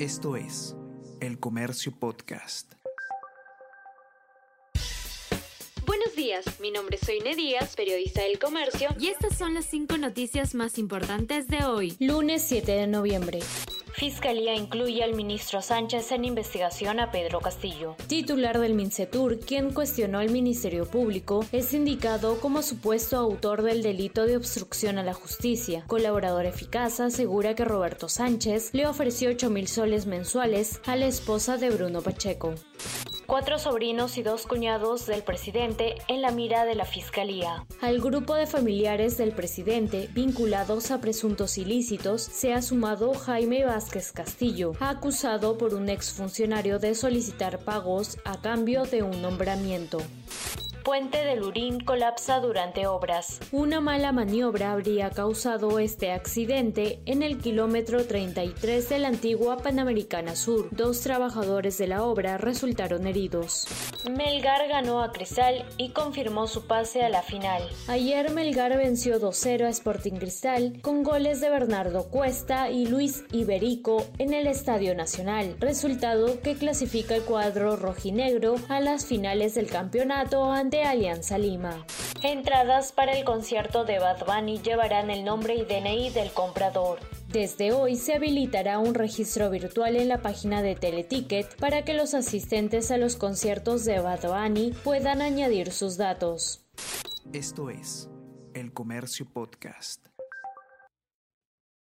Esto es El Comercio Podcast. Buenos días, mi nombre es Soine Díaz, periodista del Comercio, y estas son las cinco noticias más importantes de hoy, lunes 7 de noviembre. Fiscalía incluye al ministro Sánchez en investigación a Pedro Castillo. Titular del Mincetur, quien cuestionó al Ministerio Público, es indicado como supuesto autor del delito de obstrucción a la justicia. Colaborador eficaz asegura que Roberto Sánchez le ofreció 8 mil soles mensuales a la esposa de Bruno Pacheco cuatro sobrinos y dos cuñados del presidente en la mira de la Fiscalía. Al grupo de familiares del presidente vinculados a presuntos ilícitos se ha sumado Jaime Vázquez Castillo, acusado por un exfuncionario de solicitar pagos a cambio de un nombramiento. Puente de Lurín colapsa durante obras. Una mala maniobra habría causado este accidente en el kilómetro 33 de la antigua Panamericana Sur. Dos trabajadores de la obra resultaron heridos. Melgar ganó a Cristal y confirmó su pase a la final. Ayer Melgar venció 2-0 a Sporting Cristal con goles de Bernardo Cuesta y Luis Iberico en el Estadio Nacional, resultado que clasifica el cuadro rojinegro a las finales del campeonato ante Alianza Lima. Entradas para el concierto de Bad Bunny llevarán el nombre y DNI del comprador. Desde hoy se habilitará un registro virtual en la página de Teleticket para que los asistentes a los conciertos de Bad Bunny puedan añadir sus datos. Esto es El Comercio Podcast.